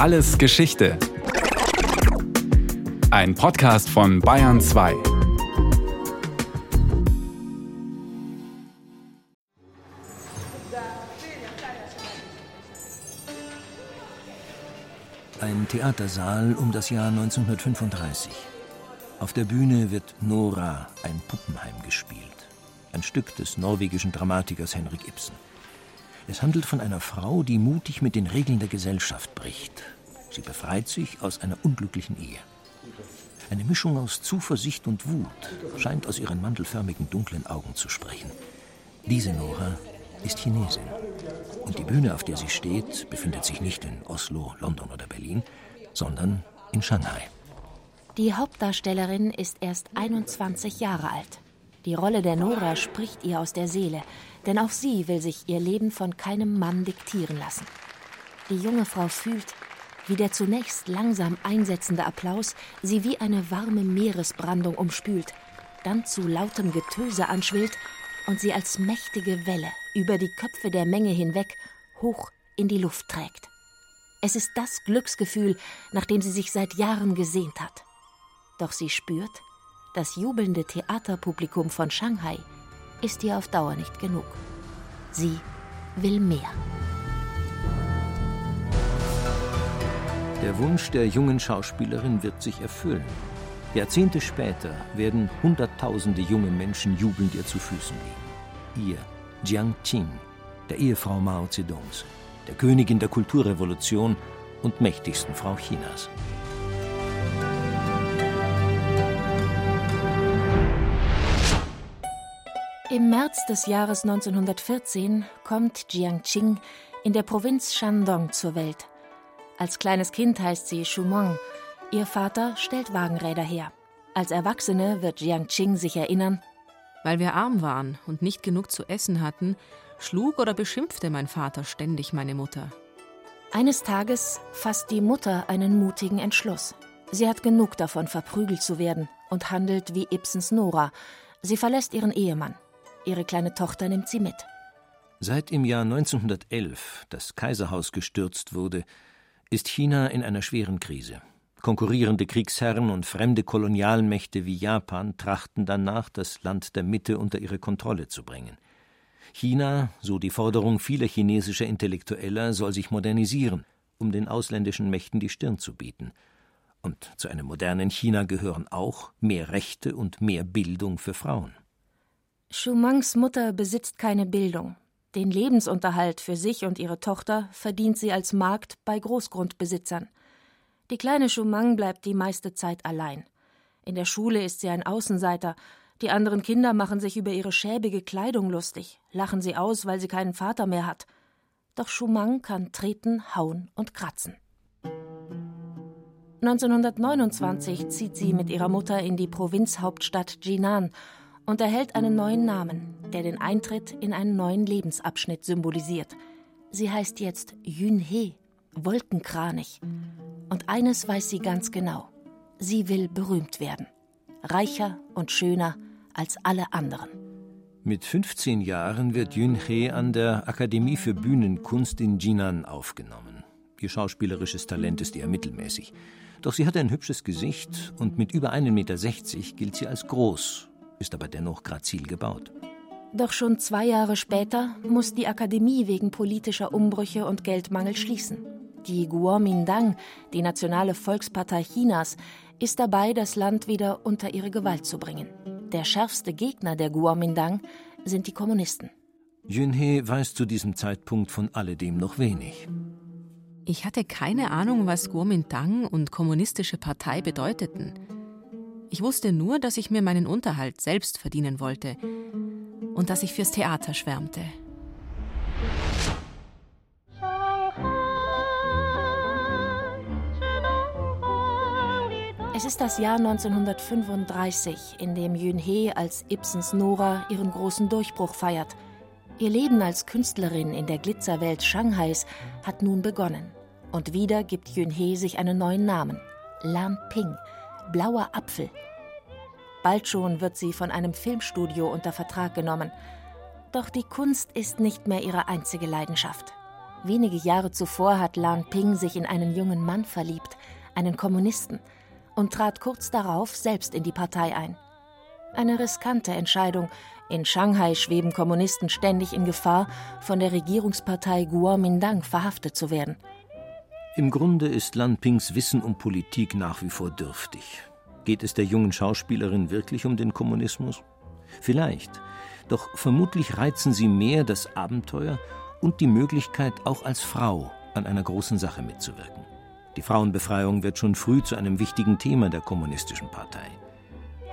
Alles Geschichte. Ein Podcast von Bayern 2. Ein Theatersaal um das Jahr 1935. Auf der Bühne wird Nora, ein Puppenheim, gespielt. Ein Stück des norwegischen Dramatikers Henrik Ibsen. Es handelt von einer Frau, die mutig mit den Regeln der Gesellschaft bricht. Sie befreit sich aus einer unglücklichen Ehe. Eine Mischung aus Zuversicht und Wut scheint aus ihren mandelförmigen dunklen Augen zu sprechen. Diese Nora ist Chinesin. Und die Bühne, auf der sie steht, befindet sich nicht in Oslo, London oder Berlin, sondern in Shanghai. Die Hauptdarstellerin ist erst 21 Jahre alt. Die Rolle der Nora spricht ihr aus der Seele, denn auch sie will sich ihr Leben von keinem Mann diktieren lassen. Die junge Frau fühlt, wie der zunächst langsam einsetzende Applaus sie wie eine warme Meeresbrandung umspült, dann zu lautem Getöse anschwillt und sie als mächtige Welle über die Köpfe der Menge hinweg hoch in die Luft trägt. Es ist das Glücksgefühl, nach dem sie sich seit Jahren gesehnt hat. Doch sie spürt, das jubelnde Theaterpublikum von Shanghai ist ihr auf Dauer nicht genug. Sie will mehr. Der Wunsch der jungen Schauspielerin wird sich erfüllen. Jahrzehnte später werden Hunderttausende junge Menschen jubelnd ihr zu Füßen liegen. Ihr, Jiang Qing, der Ehefrau Mao Zedongs, der Königin der Kulturrevolution und mächtigsten Frau Chinas. Im März des Jahres 1914 kommt Jiangqing in der Provinz Shandong zur Welt. Als kleines Kind heißt sie Shumong. Ihr Vater stellt Wagenräder her. Als Erwachsene wird Jiangqing sich erinnern, weil wir arm waren und nicht genug zu essen hatten, schlug oder beschimpfte mein Vater ständig meine Mutter. Eines Tages fasst die Mutter einen mutigen Entschluss. Sie hat genug davon, verprügelt zu werden und handelt wie Ibsens Nora. Sie verlässt ihren Ehemann. Ihre kleine Tochter nimmt sie mit. Seit im Jahr 1911 das Kaiserhaus gestürzt wurde, ist China in einer schweren Krise. Konkurrierende Kriegsherren und fremde Kolonialmächte wie Japan trachten danach, das Land der Mitte unter ihre Kontrolle zu bringen. China, so die Forderung vieler chinesischer Intellektueller, soll sich modernisieren, um den ausländischen Mächten die Stirn zu bieten. Und zu einem modernen China gehören auch mehr Rechte und mehr Bildung für Frauen. Schumangs Mutter besitzt keine Bildung. Den Lebensunterhalt für sich und ihre Tochter verdient sie als Magd bei Großgrundbesitzern. Die kleine Schumang bleibt die meiste Zeit allein. In der Schule ist sie ein Außenseiter. Die anderen Kinder machen sich über ihre schäbige Kleidung lustig, lachen sie aus, weil sie keinen Vater mehr hat. Doch Schumang kann treten, hauen und kratzen. 1929 zieht sie mit ihrer Mutter in die Provinzhauptstadt Jinan und erhält einen neuen Namen, der den Eintritt in einen neuen Lebensabschnitt symbolisiert. Sie heißt jetzt Yunhe, Wolkenkranig. Und eines weiß sie ganz genau. Sie will berühmt werden. Reicher und schöner als alle anderen. Mit 15 Jahren wird Yunhe an der Akademie für Bühnenkunst in Jinan aufgenommen. Ihr schauspielerisches Talent ist eher mittelmäßig. Doch sie hat ein hübsches Gesicht und mit über 1,60 Meter gilt sie als groß ist aber dennoch grazil gebaut. Doch schon zwei Jahre später muss die Akademie wegen politischer Umbrüche und Geldmangel schließen. Die Kuomintang, die nationale Volkspartei Chinas, ist dabei, das Land wieder unter ihre Gewalt zu bringen. Der schärfste Gegner der Kuomintang sind die Kommunisten. Junhe weiß zu diesem Zeitpunkt von alledem noch wenig. Ich hatte keine Ahnung, was Kuomintang und kommunistische Partei bedeuteten. Ich wusste nur, dass ich mir meinen Unterhalt selbst verdienen wollte und dass ich fürs Theater schwärmte. Es ist das Jahr 1935, in dem Yunhe als Ibsens Nora ihren großen Durchbruch feiert. Ihr Leben als Künstlerin in der Glitzerwelt Shanghais hat nun begonnen. Und wieder gibt Yunhe sich einen neuen Namen: Lan Ping – Blauer Apfel. Bald schon wird sie von einem Filmstudio unter Vertrag genommen. Doch die Kunst ist nicht mehr ihre einzige Leidenschaft. Wenige Jahre zuvor hat Lan Ping sich in einen jungen Mann verliebt, einen Kommunisten, und trat kurz darauf selbst in die Partei ein. Eine riskante Entscheidung. In Shanghai schweben Kommunisten ständig in Gefahr, von der Regierungspartei Kuomintang verhaftet zu werden. Im Grunde ist Lan Pings Wissen um Politik nach wie vor dürftig. Geht es der jungen Schauspielerin wirklich um den Kommunismus? Vielleicht. Doch vermutlich reizen sie mehr das Abenteuer und die Möglichkeit, auch als Frau an einer großen Sache mitzuwirken. Die Frauenbefreiung wird schon früh zu einem wichtigen Thema der Kommunistischen Partei.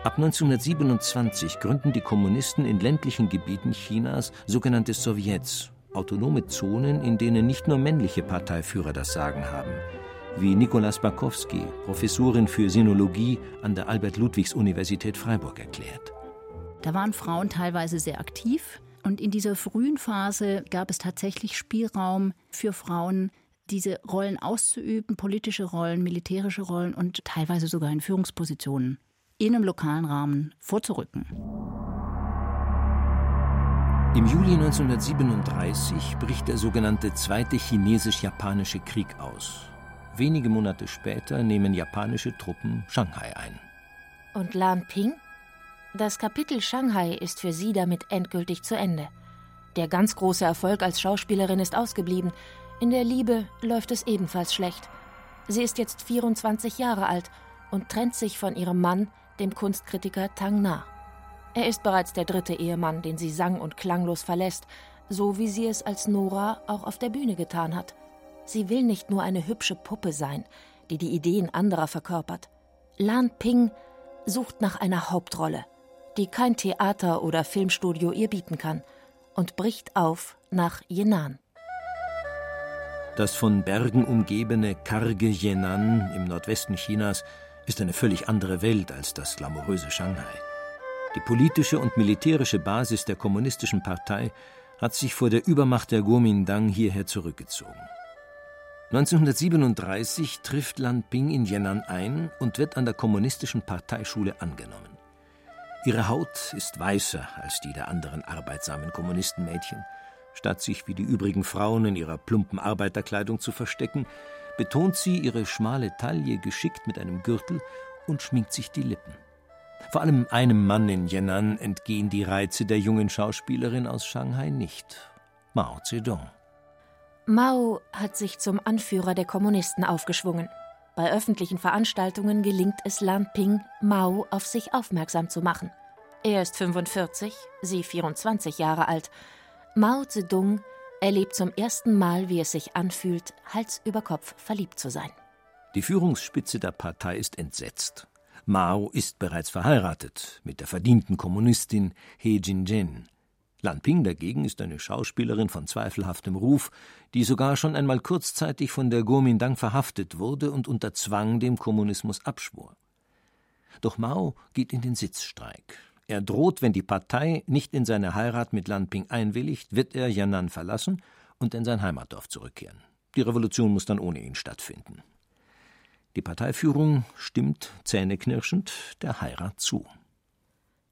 Ab 1927 gründen die Kommunisten in ländlichen Gebieten Chinas sogenannte Sowjets, autonome Zonen, in denen nicht nur männliche Parteiführer das Sagen haben, wie Nikolaus Bakowski, Professorin für Sinologie an der Albert-Ludwigs-Universität Freiburg, erklärt. Da waren Frauen teilweise sehr aktiv. Und in dieser frühen Phase gab es tatsächlich Spielraum für Frauen, diese Rollen auszuüben, politische Rollen, militärische Rollen und teilweise sogar in Führungspositionen in einem lokalen Rahmen vorzurücken. Im Juli 1937 bricht der sogenannte Zweite Chinesisch-Japanische Krieg aus. Wenige Monate später nehmen japanische Truppen Shanghai ein. Und Lan Ping? Das Kapitel Shanghai ist für sie damit endgültig zu Ende. Der ganz große Erfolg als Schauspielerin ist ausgeblieben. In der Liebe läuft es ebenfalls schlecht. Sie ist jetzt 24 Jahre alt und trennt sich von ihrem Mann, dem Kunstkritiker Tang Na. Er ist bereits der dritte Ehemann, den sie sang- und klanglos verlässt, so wie sie es als Nora auch auf der Bühne getan hat. Sie will nicht nur eine hübsche Puppe sein, die die Ideen anderer verkörpert. Lan Ping sucht nach einer Hauptrolle – die kein Theater oder Filmstudio ihr bieten kann, und bricht auf nach Yenan. Das von Bergen umgebene karge Yenan im Nordwesten Chinas ist eine völlig andere Welt als das glamouröse Shanghai. Die politische und militärische Basis der kommunistischen Partei hat sich vor der Übermacht der Kuomintang hierher zurückgezogen. 1937 trifft Lan Ping in Yenan ein und wird an der kommunistischen Parteischule angenommen. Ihre Haut ist weißer als die der anderen arbeitsamen Kommunistenmädchen. Statt sich wie die übrigen Frauen in ihrer plumpen Arbeiterkleidung zu verstecken, betont sie ihre schmale Taille geschickt mit einem Gürtel und schminkt sich die Lippen. Vor allem einem Mann in Yan'an entgehen die Reize der jungen Schauspielerin aus Shanghai nicht: Mao Zedong. Mao hat sich zum Anführer der Kommunisten aufgeschwungen. Bei öffentlichen Veranstaltungen gelingt es Lan Ping, Mao auf sich aufmerksam zu machen. Er ist 45, sie 24 Jahre alt. Mao Zedong erlebt zum ersten Mal, wie es sich anfühlt, Hals über Kopf verliebt zu sein. Die Führungsspitze der Partei ist entsetzt. Mao ist bereits verheiratet mit der verdienten Kommunistin He Jinjen. Lan Ping dagegen ist eine Schauspielerin von zweifelhaftem Ruf, die sogar schon einmal kurzzeitig von der Kuomintang verhaftet wurde und unter Zwang dem Kommunismus abschwor. Doch Mao geht in den Sitzstreik. Er droht, wenn die Partei nicht in seine Heirat mit Lan Ping einwilligt, wird er Yan'an verlassen und in sein Heimatdorf zurückkehren. Die Revolution muss dann ohne ihn stattfinden. Die Parteiführung stimmt zähneknirschend der Heirat zu.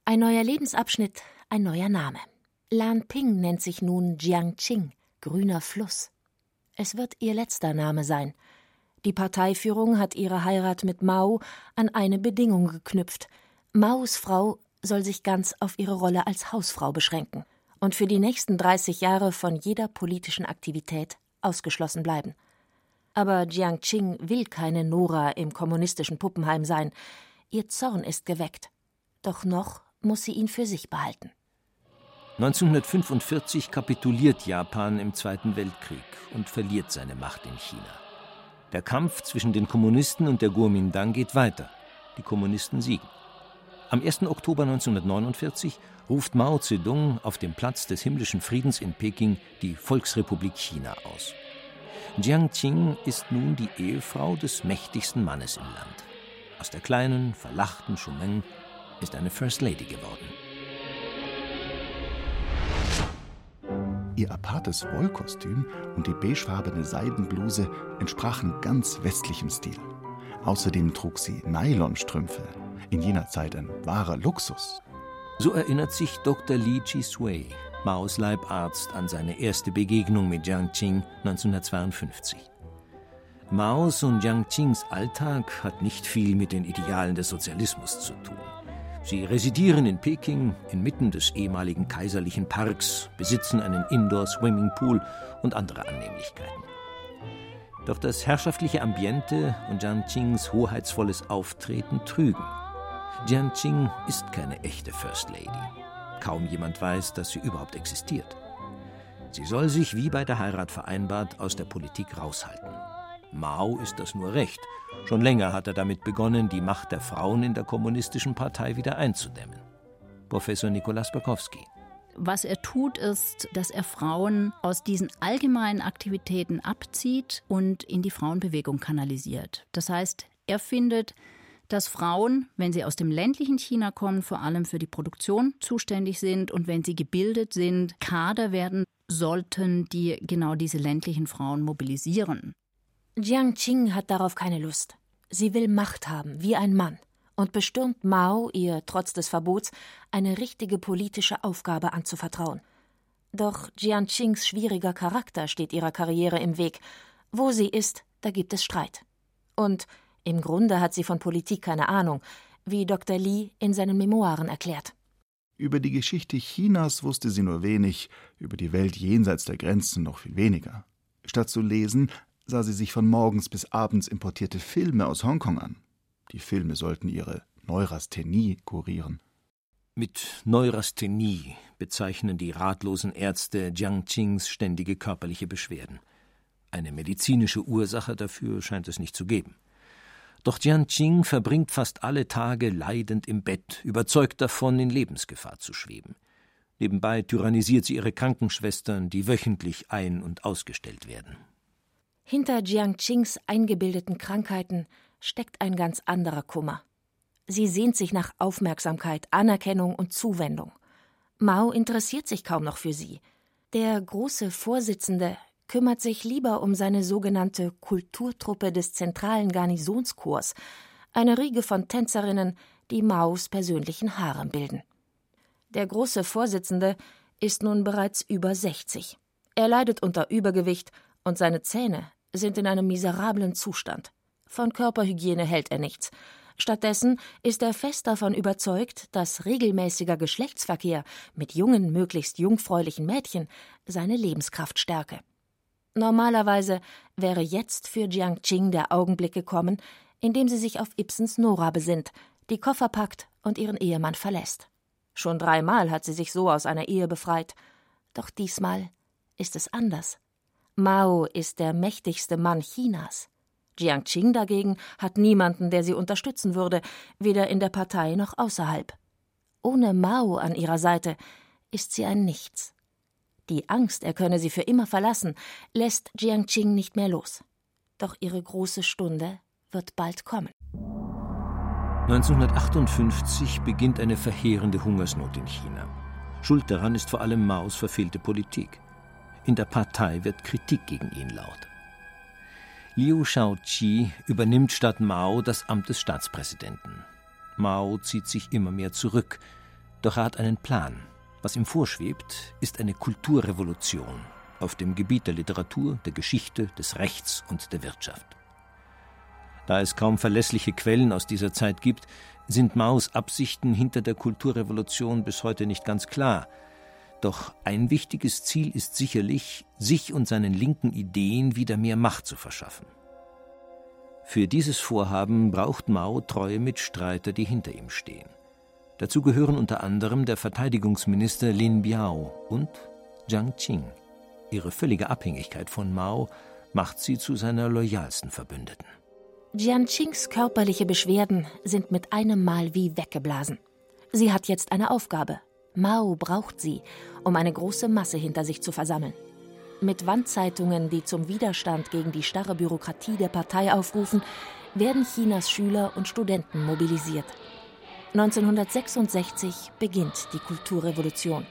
Ein neuer Lebensabschnitt, ein neuer Name. Lan Ping nennt sich nun Jiangqing, grüner Fluss. Es wird ihr letzter Name sein. Die Parteiführung hat ihre Heirat mit Mao an eine Bedingung geknüpft. Maos Frau soll sich ganz auf ihre Rolle als Hausfrau beschränken und für die nächsten 30 Jahre von jeder politischen Aktivität ausgeschlossen bleiben. Aber Jiangqing will keine Nora im kommunistischen Puppenheim sein. Ihr Zorn ist geweckt. Doch noch muss sie ihn für sich behalten. 1945 kapituliert Japan im Zweiten Weltkrieg und verliert seine Macht in China. Der Kampf zwischen den Kommunisten und der Kuomintang geht weiter. Die Kommunisten siegen. Am 1. Oktober 1949 ruft Mao Zedong auf dem Platz des himmlischen Friedens in Peking die Volksrepublik China aus. Jiang Qing ist nun die Ehefrau des mächtigsten Mannes im Land. Aus der kleinen, verlachten Chumeng ist eine First Lady geworden. Ihr apartes Wollkostüm und die beigefarbene Seidenbluse entsprachen ganz westlichem Stil. Außerdem trug sie Nylonstrümpfe, in jener Zeit ein wahrer Luxus. So erinnert sich Dr. Li Chi-sui, Maos Leibarzt an seine erste Begegnung mit Jiang Qing 1952. Maos und Jiang Qings Alltag hat nicht viel mit den Idealen des Sozialismus zu tun. Sie residieren in Peking inmitten des ehemaligen kaiserlichen Parks, besitzen einen Indoor-Swimmingpool und andere Annehmlichkeiten. Doch das herrschaftliche Ambiente und Jiang Qings hoheitsvolles Auftreten trügen. Jiang Qing ist keine echte First Lady. Kaum jemand weiß, dass sie überhaupt existiert. Sie soll sich, wie bei der Heirat vereinbart, aus der Politik raushalten. Mao ist das nur recht. Schon länger hat er damit begonnen, die Macht der Frauen in der kommunistischen Partei wieder einzudämmen. Professor Nikolaus Bakowski. Was er tut, ist, dass er Frauen aus diesen allgemeinen Aktivitäten abzieht und in die Frauenbewegung kanalisiert. Das heißt, er findet, dass Frauen, wenn sie aus dem ländlichen China kommen, vor allem für die Produktion zuständig sind und wenn sie gebildet sind, Kader werden sollten, die genau diese ländlichen Frauen mobilisieren. Jiang Qing hat darauf keine Lust. Sie will Macht haben, wie ein Mann, und bestürmt Mao, ihr trotz des Verbots eine richtige politische Aufgabe anzuvertrauen. Doch Jiang Qings schwieriger Charakter steht ihrer Karriere im Weg. Wo sie ist, da gibt es Streit. Und im Grunde hat sie von Politik keine Ahnung, wie Dr. Li in seinen Memoiren erklärt. Über die Geschichte Chinas wusste sie nur wenig, über die Welt jenseits der Grenzen noch viel weniger. Statt zu lesen, sah sie sich von morgens bis abends importierte Filme aus Hongkong an. Die Filme sollten ihre Neurasthenie kurieren. Mit Neurasthenie bezeichnen die ratlosen Ärzte Jiang Qings ständige körperliche Beschwerden. Eine medizinische Ursache dafür scheint es nicht zu geben. Doch Jiang Qing verbringt fast alle Tage leidend im Bett, überzeugt davon, in Lebensgefahr zu schweben. Nebenbei tyrannisiert sie ihre Krankenschwestern, die wöchentlich ein- und ausgestellt werden. Hinter Jiang Qings eingebildeten Krankheiten steckt ein ganz anderer Kummer. Sie sehnt sich nach Aufmerksamkeit, Anerkennung und Zuwendung. Mao interessiert sich kaum noch für sie. Der große Vorsitzende kümmert sich lieber um seine sogenannte Kulturtruppe des zentralen Garnisonskorps, eine Riege von Tänzerinnen, die Maos persönlichen Harem bilden. Der große Vorsitzende ist nun bereits über 60. Er leidet unter Übergewicht und seine Zähne sind in einem miserablen Zustand. Von Körperhygiene hält er nichts. Stattdessen ist er fest davon überzeugt, dass regelmäßiger Geschlechtsverkehr mit jungen, möglichst jungfräulichen Mädchen seine Lebenskraft stärke. Normalerweise wäre jetzt für Jiang Qing der Augenblick gekommen, in dem sie sich auf Ibsens Nora besinnt, die Koffer packt und ihren Ehemann verlässt. Schon dreimal hat sie sich so aus einer Ehe befreit. Doch diesmal ist es anders. Mao ist der mächtigste Mann Chinas. Jiang Qing dagegen hat niemanden, der sie unterstützen würde, weder in der Partei noch außerhalb. Ohne Mao an ihrer Seite ist sie ein Nichts. Die Angst, er könne sie für immer verlassen, lässt Jiang Qing nicht mehr los. Doch ihre große Stunde wird bald kommen. 1958 beginnt eine verheerende Hungersnot in China. Schuld daran ist vor allem Maos verfehlte Politik. In der Partei wird Kritik gegen ihn laut. Liu Shaoqi übernimmt statt Mao das Amt des Staatspräsidenten. Mao zieht sich immer mehr zurück, doch er hat einen Plan. Was ihm vorschwebt, ist eine Kulturrevolution auf dem Gebiet der Literatur, der Geschichte, des Rechts und der Wirtschaft. Da es kaum verlässliche Quellen aus dieser Zeit gibt, sind Maos Absichten hinter der Kulturrevolution bis heute nicht ganz klar. Doch ein wichtiges Ziel ist sicherlich, sich und seinen linken Ideen wieder mehr Macht zu verschaffen. Für dieses Vorhaben braucht Mao treue Mitstreiter, die hinter ihm stehen. Dazu gehören unter anderem der Verteidigungsminister Lin Biao und Jiang Qing. Ihre völlige Abhängigkeit von Mao macht sie zu seiner loyalsten Verbündeten. Jiang Qings körperliche Beschwerden sind mit einem Mal wie weggeblasen. Sie hat jetzt eine Aufgabe, Mao braucht sie, um eine große Masse hinter sich zu versammeln. Mit Wandzeitungen, die zum Widerstand gegen die starre Bürokratie der Partei aufrufen, werden Chinas Schüler und Studenten mobilisiert. 1966 beginnt die Kulturrevolution.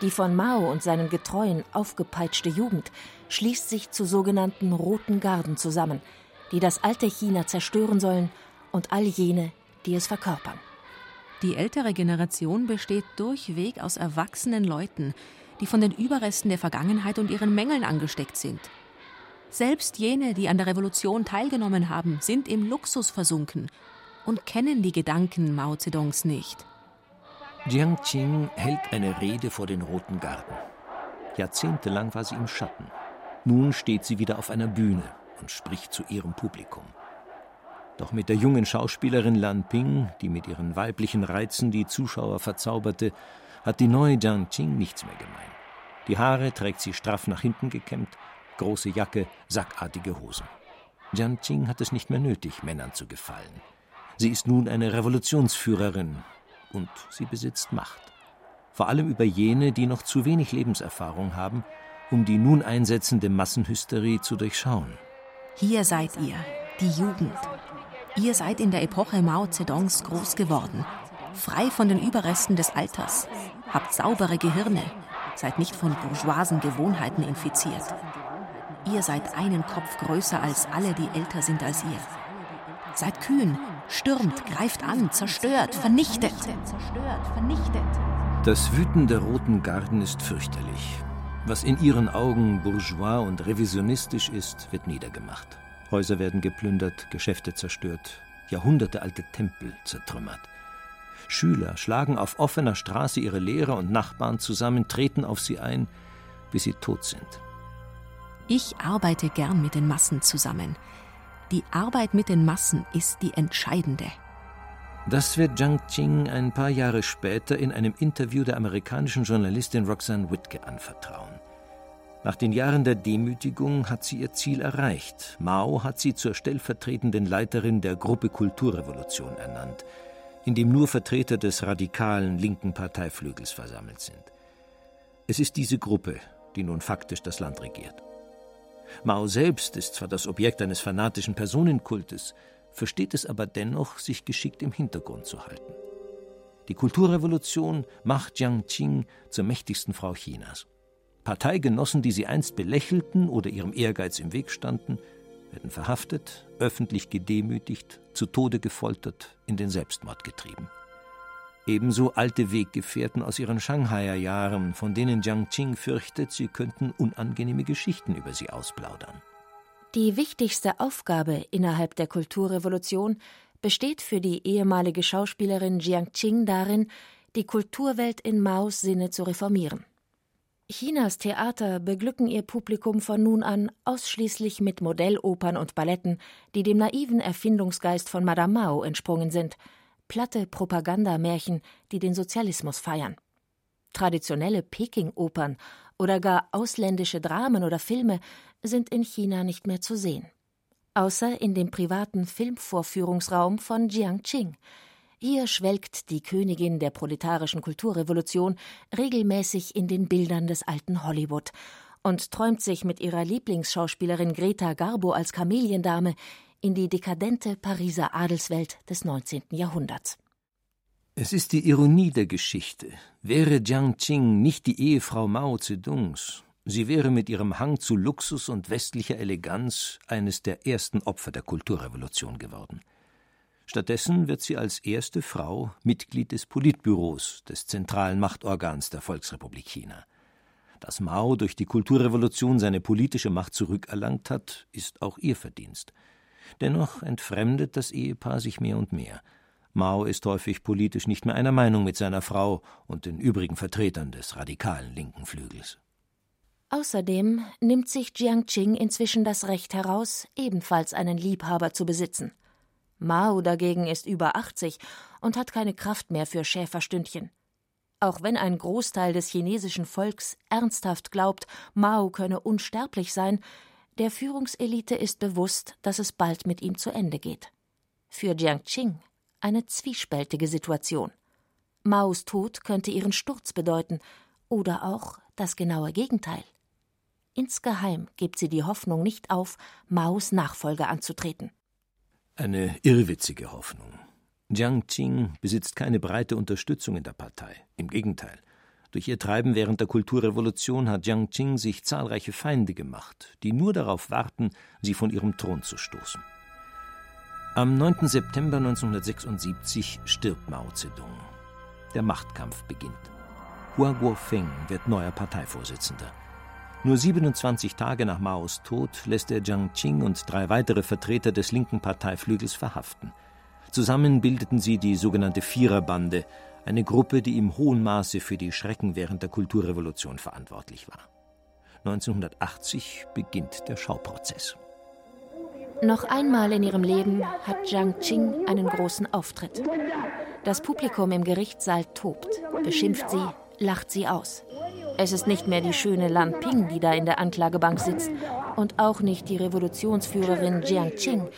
Die von Mao und seinen Getreuen aufgepeitschte Jugend schließt sich zu sogenannten Roten Garden zusammen, die das alte China zerstören sollen und all jene, die es verkörpern. Die ältere Generation besteht durchweg aus erwachsenen Leuten, die von den Überresten der Vergangenheit und ihren Mängeln angesteckt sind. Selbst jene, die an der Revolution teilgenommen haben, sind im Luxus versunken und kennen die Gedanken Mao Zedongs nicht. Jiang Qing hält eine Rede vor den Roten Garten. Jahrzehntelang war sie im Schatten. Nun steht sie wieder auf einer Bühne und spricht zu ihrem Publikum. Doch mit der jungen Schauspielerin Lan Ping, die mit ihren weiblichen Reizen die Zuschauer verzauberte, hat die neue Jiang Qing nichts mehr gemein. Die Haare trägt sie straff nach hinten gekämmt, große Jacke, sackartige Hosen. Jiang Qing hat es nicht mehr nötig, Männern zu gefallen. Sie ist nun eine Revolutionsführerin und sie besitzt Macht. Vor allem über jene, die noch zu wenig Lebenserfahrung haben, um die nun einsetzende Massenhysterie zu durchschauen. Hier seid ihr, die Jugend. Ihr seid in der Epoche Mao Zedongs groß geworden, frei von den Überresten des Alters, habt saubere Gehirne, seid nicht von bourgeoisen Gewohnheiten infiziert. Ihr seid einen Kopf größer als alle, die älter sind als ihr. Seid kühn, stürmt, greift an, zerstört, vernichtet. Das Wüten der Roten Garden ist fürchterlich. Was in ihren Augen bourgeois und revisionistisch ist, wird niedergemacht. Häuser werden geplündert, Geschäfte zerstört, jahrhundertealte Tempel zertrümmert. Schüler schlagen auf offener Straße ihre Lehrer und Nachbarn zusammen, treten auf sie ein, bis sie tot sind. Ich arbeite gern mit den Massen zusammen. Die Arbeit mit den Massen ist die entscheidende. Das wird Zhang Qing ein paar Jahre später in einem Interview der amerikanischen Journalistin Roxanne Whitke anvertrauen. Nach den Jahren der Demütigung hat sie ihr Ziel erreicht. Mao hat sie zur stellvertretenden Leiterin der Gruppe Kulturrevolution ernannt, in dem nur Vertreter des radikalen linken Parteiflügels versammelt sind. Es ist diese Gruppe, die nun faktisch das Land regiert. Mao selbst ist zwar das Objekt eines fanatischen Personenkultes, versteht es aber dennoch, sich geschickt im Hintergrund zu halten. Die Kulturrevolution macht Jiang Qing zur mächtigsten Frau Chinas. Parteigenossen, die sie einst belächelten oder ihrem Ehrgeiz im Weg standen, werden verhaftet, öffentlich gedemütigt, zu Tode gefoltert, in den Selbstmord getrieben. Ebenso alte Weggefährten aus ihren Shanghaier Jahren, von denen Jiang Qing fürchtet, sie könnten unangenehme Geschichten über sie ausplaudern. Die wichtigste Aufgabe innerhalb der Kulturrevolution besteht für die ehemalige Schauspielerin Jiang Qing darin, die Kulturwelt in Maos Sinne zu reformieren. Chinas Theater beglücken ihr Publikum von nun an ausschließlich mit Modellopern und Balletten, die dem naiven Erfindungsgeist von Madame Mao entsprungen sind, platte Propagandamärchen, die den Sozialismus feiern. Traditionelle Peking-Opern oder gar ausländische Dramen oder Filme sind in China nicht mehr zu sehen. Außer in dem privaten Filmvorführungsraum von Jiangqing, hier schwelgt die Königin der proletarischen Kulturrevolution regelmäßig in den Bildern des alten Hollywood und träumt sich mit ihrer Lieblingsschauspielerin Greta Garbo als Kameliendame in die dekadente Pariser Adelswelt des 19. Jahrhunderts. Es ist die Ironie der Geschichte. Wäre Jiang Qing nicht die Ehefrau Mao Zedongs, sie wäre mit ihrem Hang zu Luxus und westlicher Eleganz eines der ersten Opfer der Kulturrevolution geworden. Stattdessen wird sie als erste Frau Mitglied des Politbüros des zentralen Machtorgans der Volksrepublik China. Dass Mao durch die Kulturrevolution seine politische Macht zurückerlangt hat, ist auch ihr Verdienst. Dennoch entfremdet das Ehepaar sich mehr und mehr. Mao ist häufig politisch nicht mehr einer Meinung mit seiner Frau und den übrigen Vertretern des radikalen linken Flügels. Außerdem nimmt sich Jiang Qing inzwischen das Recht heraus, ebenfalls einen Liebhaber zu besitzen. Mao dagegen ist über 80 und hat keine Kraft mehr für Schäferstündchen. Auch wenn ein Großteil des chinesischen Volks ernsthaft glaubt, Mao könne unsterblich sein, der Führungselite ist bewusst, dass es bald mit ihm zu Ende geht. Für Jiang Qing eine zwiespältige Situation. Maos Tod könnte ihren Sturz bedeuten oder auch das genaue Gegenteil. Insgeheim gibt sie die Hoffnung nicht auf, Maos Nachfolger anzutreten. Eine irrwitzige Hoffnung. Jiang Qing besitzt keine breite Unterstützung in der Partei. Im Gegenteil. Durch ihr Treiben während der Kulturrevolution hat Jiang Qing sich zahlreiche Feinde gemacht, die nur darauf warten, sie von ihrem Thron zu stoßen. Am 9. September 1976 stirbt Mao Zedong. Der Machtkampf beginnt. Hua Guofeng wird neuer Parteivorsitzender. Nur 27 Tage nach Maos Tod lässt er Jiang Qing und drei weitere Vertreter des linken Parteiflügels verhaften. Zusammen bildeten sie die sogenannte Viererbande, eine Gruppe, die im hohen Maße für die Schrecken während der Kulturrevolution verantwortlich war. 1980 beginnt der Schauprozess. Noch einmal in ihrem Leben hat Jiang Qing einen großen Auftritt. Das Publikum im Gerichtssaal tobt, beschimpft sie, lacht sie aus. Es ist nicht mehr die schöne Lan Ping, die da in der Anklagebank sitzt, und auch nicht die Revolutionsführerin Jiang Qing.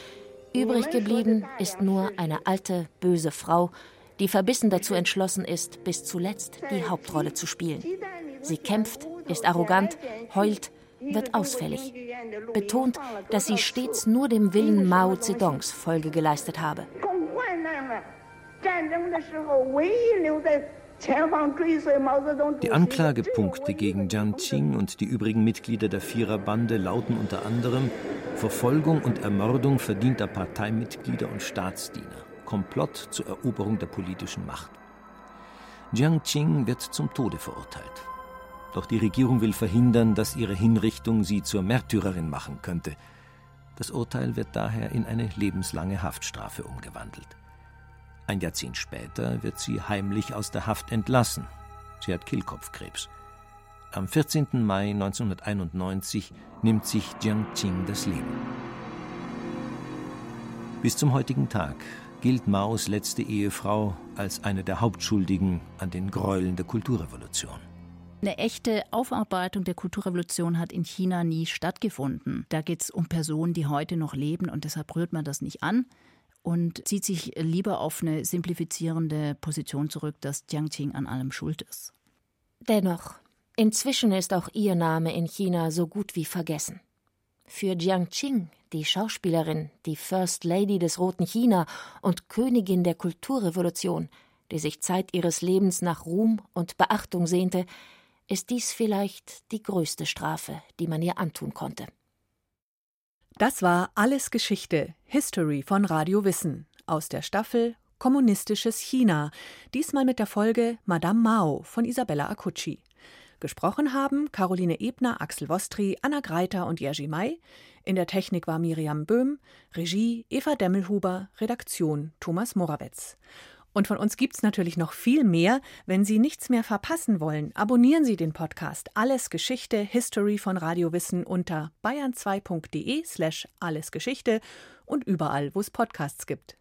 Übrig geblieben ist nur eine alte, böse Frau, die verbissen dazu entschlossen ist, bis zuletzt die Hauptrolle zu spielen. Sie kämpft, ist arrogant, heult, wird ausfällig. Betont, dass sie stets nur dem Willen Mao Zedongs Folge geleistet habe. Die Anklagepunkte gegen Jiang Qing und die übrigen Mitglieder der Viererbande lauten unter anderem Verfolgung und Ermordung verdienter Parteimitglieder und Staatsdiener, Komplott zur Eroberung der politischen Macht. Jiang Qing wird zum Tode verurteilt. Doch die Regierung will verhindern, dass ihre Hinrichtung sie zur Märtyrerin machen könnte. Das Urteil wird daher in eine lebenslange Haftstrafe umgewandelt. Ein Jahrzehnt später wird sie heimlich aus der Haft entlassen. Sie hat Kehlkopfkrebs. Am 14. Mai 1991 nimmt sich Jiang Qing das Leben. Bis zum heutigen Tag gilt Maos letzte Ehefrau als eine der Hauptschuldigen an den Gräueln der Kulturrevolution. Eine echte Aufarbeitung der Kulturrevolution hat in China nie stattgefunden. Da geht es um Personen, die heute noch leben und deshalb rührt man das nicht an und zieht sich lieber auf eine simplifizierende Position zurück, dass Jiang Qing an allem schuld ist. Dennoch, inzwischen ist auch ihr Name in China so gut wie vergessen. Für Jiang Qing, die Schauspielerin, die First Lady des Roten China und Königin der Kulturrevolution, die sich Zeit ihres Lebens nach Ruhm und Beachtung sehnte, ist dies vielleicht die größte Strafe, die man ihr antun konnte. Das war Alles Geschichte, History von Radio Wissen aus der Staffel Kommunistisches China, diesmal mit der Folge Madame Mao von Isabella Acucci. Gesprochen haben Caroline Ebner, Axel Wostri, Anna Greiter und Jerzy May. In der Technik war Miriam Böhm, Regie Eva Demmelhuber, Redaktion Thomas Morawetz. Und von uns gibt's natürlich noch viel mehr. Wenn Sie nichts mehr verpassen wollen, abonnieren Sie den Podcast Alles Geschichte History von Radio Wissen unter bayern2.de slash allesgeschichte und überall, wo es Podcasts gibt.